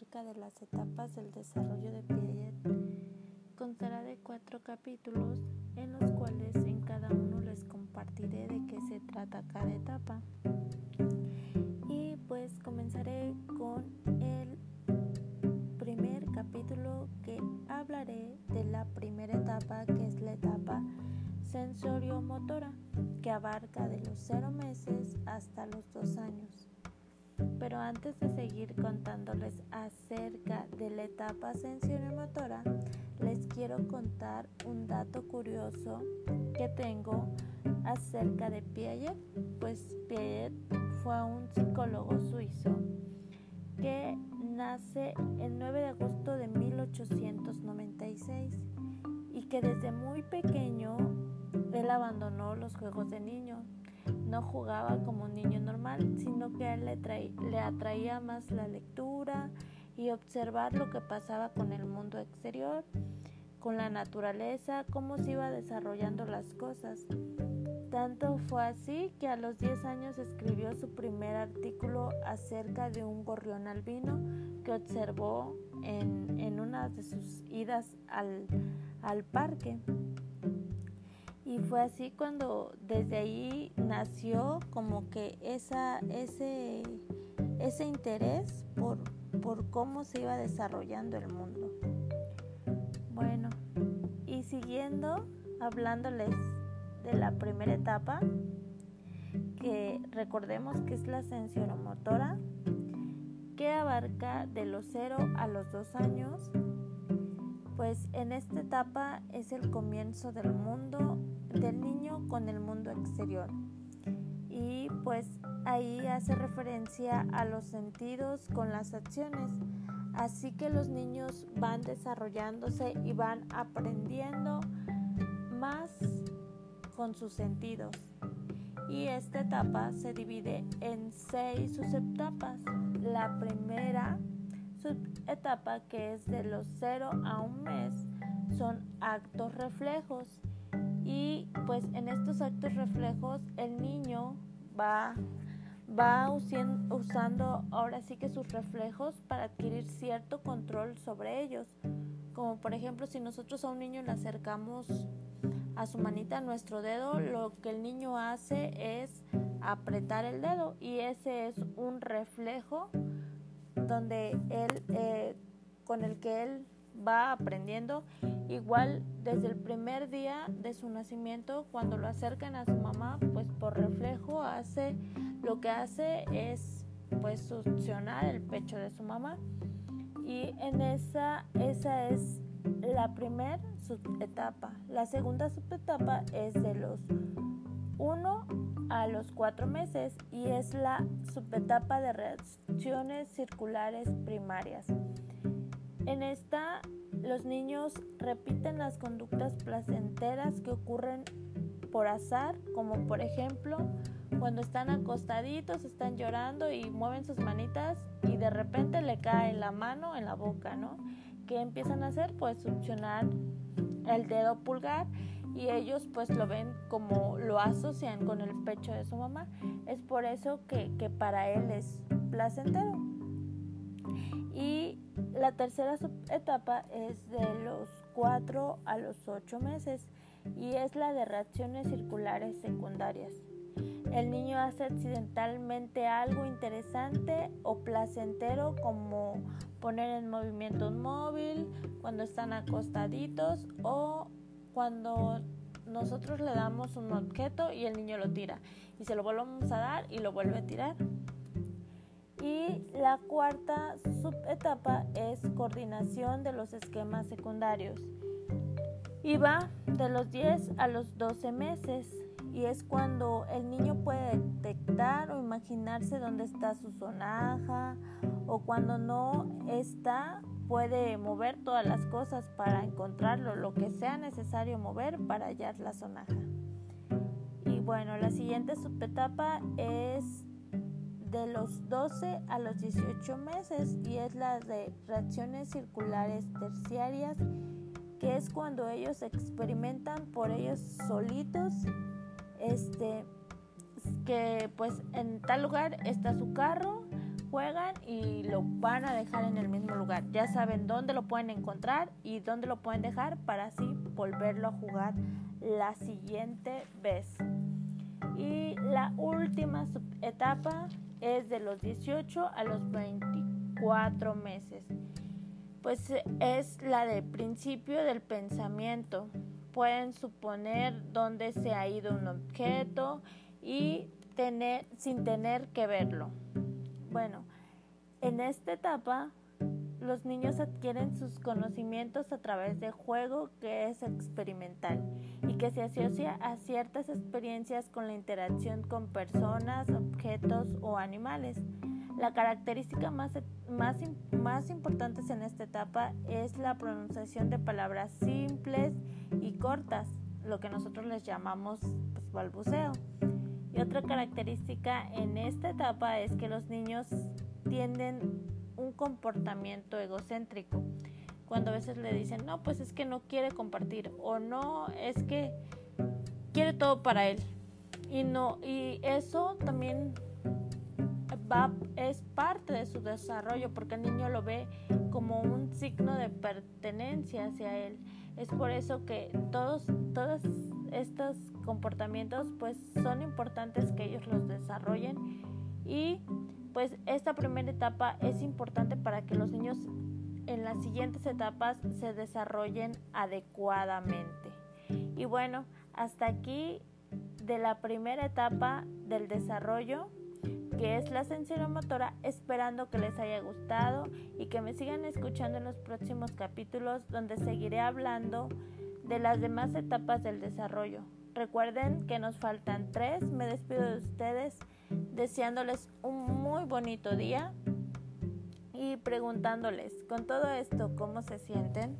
acerca de las etapas del desarrollo de Piaget. Constará de cuatro capítulos en los cuales en cada uno les compartiré de qué se trata cada etapa. Y pues comenzaré con el primer capítulo que hablaré de la primera etapa que es la etapa sensorio-motora que abarca de los cero meses hasta los dos años. Pero antes de seguir contándoles acerca de la etapa sensorio-motora, les quiero contar un dato curioso que tengo acerca de Piaget. Pues Piaget fue un psicólogo suizo que nace el 9 de agosto de 1896 y que desde muy pequeño él abandonó los juegos de niño no jugaba como un niño normal, sino que a él le, atraía más la lectura y observar lo que pasaba con el mundo exterior, con la naturaleza, cómo se iba desarrollando las cosas. Tanto fue así que a los 10 años escribió su primer artículo acerca de un gorrión albino que observó en, una de sus idas al parque. Y fue así cuando desde ahí nació como que esa, ese, ese interés por, por cómo se iba desarrollando el mundo. Bueno, y siguiendo hablándoles de la primera etapa, que recordemos que es la sensoromotora, que abarca de los 0 a los 2 años, pues en esta etapa es el comienzo del mundo del niño con el mundo exterior. Y pues ahí hace referencia a los sentidos con las acciones. Así que los niños van desarrollándose y van aprendiendo más con sus sentidos. Y esta etapa se divide en seis subetapas. La primera subetapa, que es de los 0 a un mes, son actos reflejos y pues en estos actos reflejos el niño va, va usando ahora sí que sus reflejos para adquirir cierto control sobre ellos. Como por ejemplo si nosotros a un niño le acercamos a su manita a nuestro dedo, lo que el niño hace es apretar el dedo y ese es un reflejo donde él, eh, con el que él va aprendiendo igual desde el primer día de su nacimiento cuando lo acercan a su mamá pues por reflejo hace lo que hace es pues succionar el pecho de su mamá. Y en esa esa es la primera subetapa. La segunda subetapa es de los 1 a los 4 meses y es la subetapa de reacciones circulares primarias en esta, los niños repiten las conductas placenteras que ocurren por azar, como por ejemplo cuando están acostaditos, están llorando y mueven sus manitas y de repente le cae la mano en la boca, ¿no? ¿Qué empiezan a hacer? Pues succionar el dedo pulgar y ellos pues lo ven como lo asocian con el pecho de su mamá. Es por eso que, que para él es placentero. Y la tercera etapa es de los 4 a los 8 meses y es la de reacciones circulares secundarias. El niño hace accidentalmente algo interesante o placentero como poner en movimiento un móvil cuando están acostaditos o cuando nosotros le damos un objeto y el niño lo tira y se lo volvemos a dar y lo vuelve a tirar. Y la cuarta subetapa es coordinación de los esquemas secundarios. Y va de los 10 a los 12 meses y es cuando el niño puede detectar o imaginarse dónde está su sonaja o cuando no está puede mover todas las cosas para encontrarlo, lo que sea necesario mover para hallar la sonaja. Y bueno, la siguiente subetapa es de los 12 a los 18 meses y es la de reacciones circulares terciarias, que es cuando ellos experimentan por ellos solitos, este, que pues en tal lugar está su carro, juegan y lo van a dejar en el mismo lugar. Ya saben dónde lo pueden encontrar y dónde lo pueden dejar para así volverlo a jugar la siguiente vez. Y la última etapa es de los 18 a los 24 meses. Pues es la del principio del pensamiento. Pueden suponer dónde se ha ido un objeto y tener, sin tener que verlo. Bueno, en esta etapa los niños adquieren sus conocimientos a través de juego que es experimental y que se asocia a ciertas experiencias con la interacción con personas, objetos o animales. La característica más, más, más importante en esta etapa es la pronunciación de palabras simples cortas, lo que nosotros les llamamos pues, balbuceo. Y otra característica en esta etapa es que los niños tienden un comportamiento egocéntrico. Cuando a veces le dicen, no, pues es que no quiere compartir o no, es que quiere todo para él. Y no, y eso también va, es parte de su desarrollo porque el niño lo ve como un signo de pertenencia hacia él. Es por eso que todos, todos estos comportamientos pues son importantes que ellos los desarrollen y pues esta primera etapa es importante para que los niños en las siguientes etapas se desarrollen adecuadamente. Y bueno, hasta aquí de la primera etapa del desarrollo que es la motora, esperando que les haya gustado y que me sigan escuchando en los próximos capítulos donde seguiré hablando de las demás etapas del desarrollo. Recuerden que nos faltan tres, me despido de ustedes deseándoles un muy bonito día y preguntándoles con todo esto cómo se sienten.